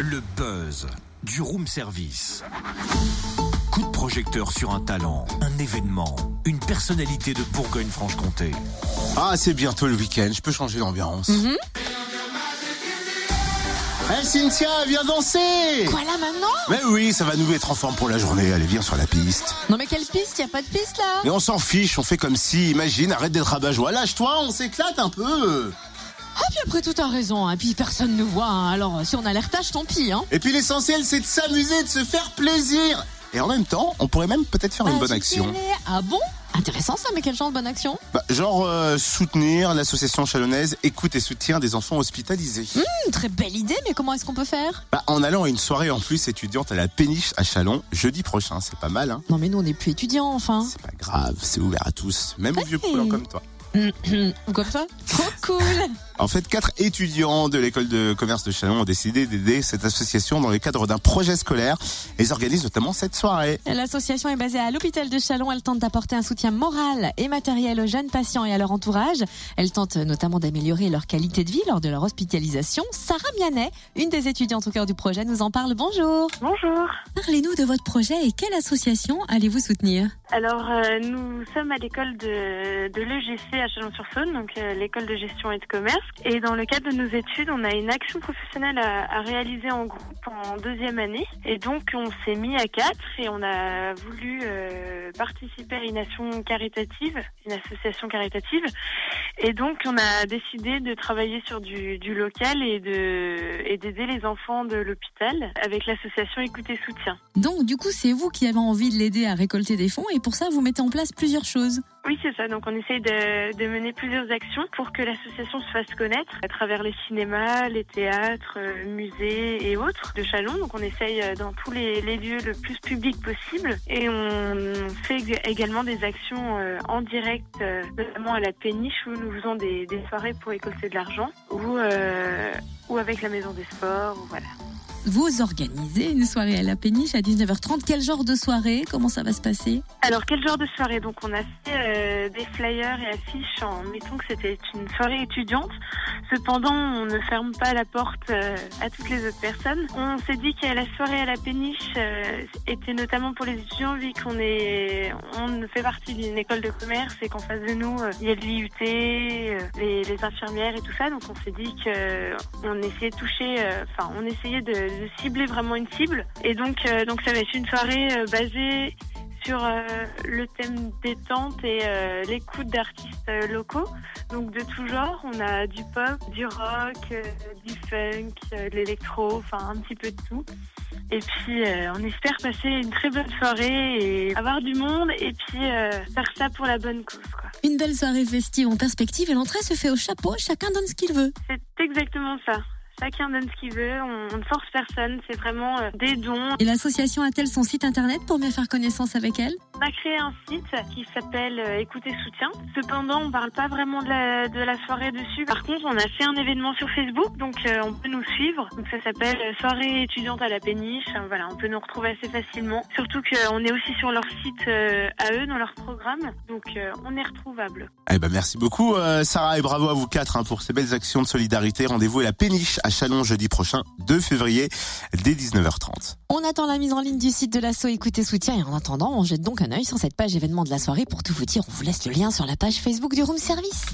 Le buzz du room service. Coup de projecteur sur un talent, un événement, une personnalité de Bourgogne-Franche-Comté. Ah, c'est bientôt le week-end, je peux changer d'ambiance. Mhm. Hé Cynthia, viens danser Quoi là maintenant? Mais oui, ça va nous mettre en forme pour la journée, allez viens sur la piste. Non mais quelle piste? Y a pas de piste là? Mais on s'en fiche, on fait comme si, imagine, arrête d'être rabat-joie, lâche-toi, on s'éclate un peu Ah puis après tout a raison, hein. puis personne ne voit, hein. alors si on a l'air tâche, tant pis. Hein. Et puis l'essentiel, c'est de s'amuser, de se faire plaisir Et en même temps, on pourrait même peut-être faire une bonne action. Ah bon? Intéressant ça, mais quel genre de bonne action? Bah, genre euh, soutenir l'association chalonnaise Écoute et soutien des enfants hospitalisés. Une très belle idée, mais comment est-ce qu'on peut faire? Bah, en allant à une soirée en plus étudiante à la péniche à Chalon, jeudi prochain, c'est pas mal hein Non mais nous on n'est plus étudiants enfin. C'est pas grave, c'est ouvert à tous, même aux vieux couleurs comme toi. Ou comme ça cool En fait, quatre étudiants de l'école de commerce de Chalon ont décidé d'aider cette association dans le cadre d'un projet scolaire. Et ils organisent notamment cette soirée. L'association est basée à l'hôpital de Chalon. Elle tente d'apporter un soutien moral et matériel aux jeunes patients et à leur entourage. Elle tente notamment d'améliorer leur qualité de vie lors de leur hospitalisation. Sarah Mianet, une des étudiantes au cœur du projet, nous en parle. Bonjour. Bonjour. Parlez-nous de votre projet et quelle association allez-vous soutenir? Alors, euh, nous sommes à l'école de, de l'EGC à Chalon-sur-Saône, donc euh, l'école de gestion et de commerce. Et dans le cadre de nos études, on a une action professionnelle à, réaliser en groupe en deuxième année. Et donc, on s'est mis à quatre et on a voulu euh, participer à une action caritative, une association caritative. Et donc, on a décidé de travailler sur du, local et et d'aider les enfants de l'hôpital avec l'association Écoute et Soutien. Donc, du coup, c'est vous qui avez envie de l'aider à récolter des fonds et pour ça, vous mettez en place plusieurs choses. Oui, c'est ça. Donc, on essaye de, de mener plusieurs actions pour que l'association se fasse connaître à travers les cinémas, les théâtres, euh, musées et autres de Chalon. Donc, on essaye euh, dans tous les, les lieux le plus public possible. Et on fait ég- également des actions euh, en direct, notamment à la péniche où nous faisons des, des soirées pour récolter de l'argent ou, euh, ou avec la maison des sports. Voilà. Vous organisez une soirée à la péniche à 19h30. Quel genre de soirée? Comment ça va se passer? Alors, quel genre de soirée? Donc, on a fait euh, des flyers et affiches en mettant que c'était une soirée étudiante. Cependant, on ne ferme pas la porte euh, à toutes les autres personnes. On s'est dit que la soirée à la péniche euh, était notamment pour les étudiants, vu qu'on est, on fait partie d'une école de commerce et qu'en face de nous, euh, il y a de l'IUT, les, les infirmières et tout ça. Donc, on s'est dit que euh, on essayait de toucher, enfin, on essayait de, de cibler vraiment une cible. Et donc, donc ça va être une soirée basée sur euh, le thème détente et euh, l'écoute d'artistes euh, locaux. Donc de tout genre, on a du pop, du rock, euh, du funk, de l'électro, enfin un petit peu de tout. Et puis on espère passer une très bonne soirée et avoir du monde et puis faire ça pour la bonne cause. Quoi. Une belle soirée festive en perspective et l'entrée se fait au chapeau. Chacun donne ce qu'il veut. C'est exactement ça. Chacun donne ce qu'il veut, on ne force personne, c'est vraiment euh, des dons. Et l'association a-t-elle son site internet pour mieux faire connaissance avec elle? On a créé un site qui s'appelle euh, Écoute et Soutien. Cependant, on parle pas vraiment de la, de la soirée dessus. Par contre, on a fait un événement sur Facebook, donc euh, on peut nous suivre. Donc ça s'appelle euh, Soirée étudiante à la péniche. Voilà, on peut nous retrouver assez facilement. Surtout qu'on est aussi sur leur site euh, à eux, dans leur programme. Donc euh, on est retrouvable. Eh ben merci beaucoup euh, Sarah et bravo à vous quatre hein, pour ces belles actions de solidarité. Rendez-vous à la péniche à Chalon jeudi prochain, 2 février, dès 19h30. On attend la mise en ligne du site de l'asso Écoutez Soutien et en attendant, on jette donc un œil sur cette page événement de la soirée pour tout vous dire. On vous laisse le lien sur la page Facebook du Room Service.